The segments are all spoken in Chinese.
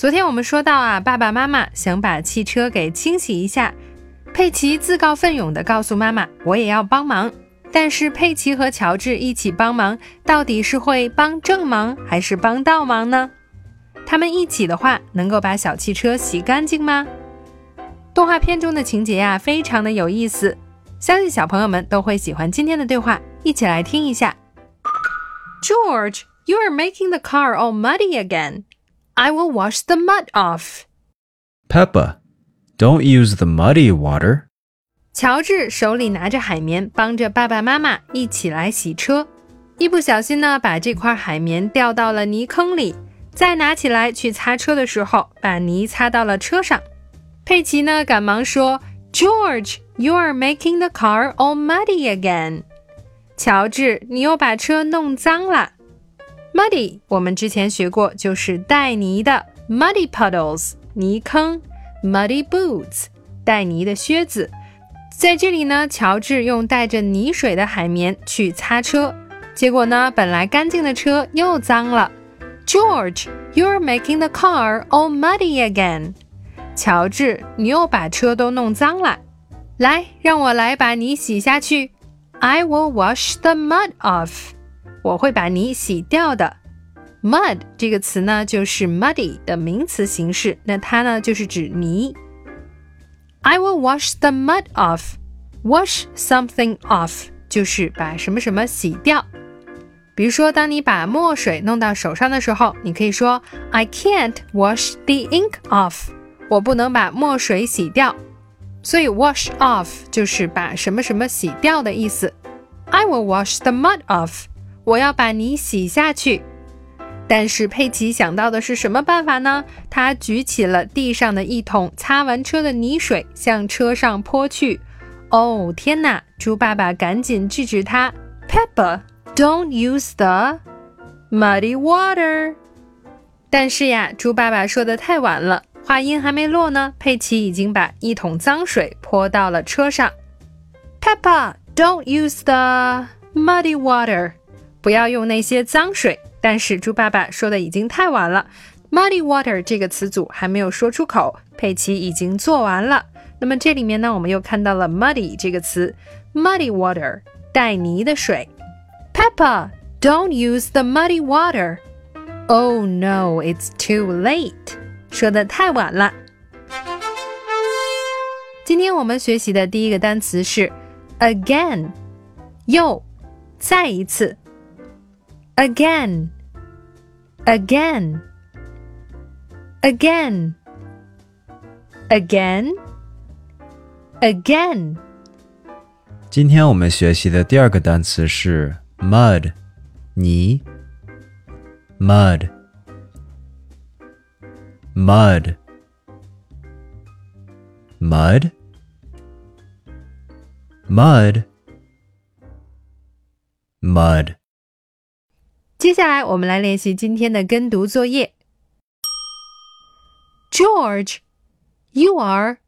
昨天我们说到啊，爸爸妈妈想把汽车给清洗一下，佩奇自告奋勇地告诉妈妈：“我也要帮忙。”但是佩奇和乔治一起帮忙，到底是会帮正忙还是帮倒忙呢？他们一起的话，能够把小汽车洗干净吗？动画片中的情节呀、非常的有意思，相信小朋友们都会喜欢今天的对话，一起来听一下。George, you are making the car all muddy again. I will wash the mud off. Peppa, don't use the muddy water. 乔治手里拿着海绵，帮着爸爸妈妈一起来洗车。一不小心呢，把这块海绵掉到了泥坑里，再拿起来去擦车的时候，把泥擦到了车上。佩奇呢，赶忙说：“George, you are making the car all muddy again.” 乔治，你又把车弄脏了。 Muddy，我们之前学过，就是带泥的 muddy puddles 泥坑，muddy boots 带泥的靴子。在这里呢，乔治用带着泥水的海绵去擦车，结果呢，本来干净的车又脏了。George, you're making the car all muddy again. 乔治，你又把车都弄脏了。来，让我来把泥洗下去。I will wash the mud off. 我会把泥洗掉的。Mud 这个词呢，就是 muddy 的名词形式，那它呢就是指泥。I will wash the mud off. Wash something off 就是把什么什么洗掉。比如说，当你把墨水弄到手上的时候，你可以说 I can't wash the ink off。我不能把墨水洗掉。所以 wash off 就是把什么什么洗掉的意思。I will wash the mud off. 我要把泥洗下去。但是佩奇想到的是什么办法呢？他举起了地上的一桶擦完车的泥水，向车上泼去。哦，天哪！猪爸爸赶紧制止他。Peppa, don't use the muddy water. 但是呀，猪爸爸说的太晚了，话音还没落呢，佩奇已经把一桶脏水泼到了车上。Peppa, don't use the muddy water. 不要用那些脏水。但是猪爸爸说的已经太晚了，muddy water 这个词组还没有说出口，佩奇已经做完了。那么这里面呢，我们又看到了 muddy 这个词，muddy water 带泥的水。Peppa, don't use the muddy water. Oh no, it's too late. 说的太晚了。今天我们学习的第一个单词是 again，又，再一次。again, again, again, again, again. 今天我们学习的第二个单词是 mud，泥。mud, mud, mud, mud, mud. 接下来我们来练习今天的跟读作业。George, you are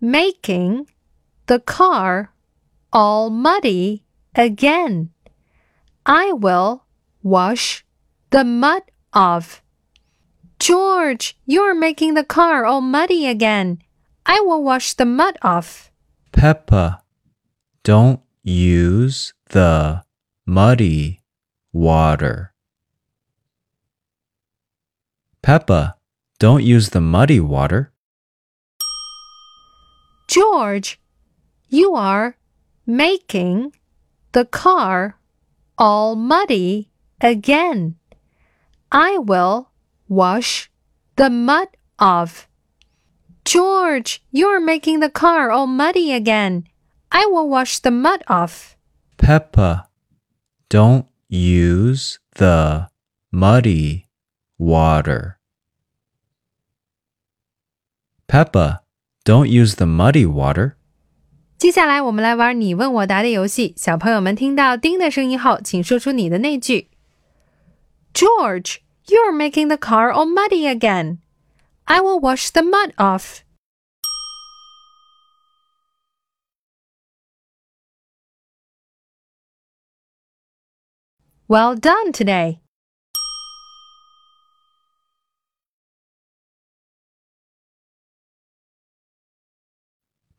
making the car all muddy again. I will wash the mud off. George, you are making the car all muddy again. I will wash the mud off. Peppa, don't use the muddy water. Peppa, don't use the muddy water. George, you are making the car all muddy again. I will wash the mud off. George, you're making the car all muddy again. I will wash the mud off. Peppa, don't use the muddy water. Peppa, don't use the muddy water. 接下来我们来玩你问我答的游戏。小朋友们听到叮的声音后，请说出你的那句。George, you're making the car all muddy again. I will wash the mud off. Well done today.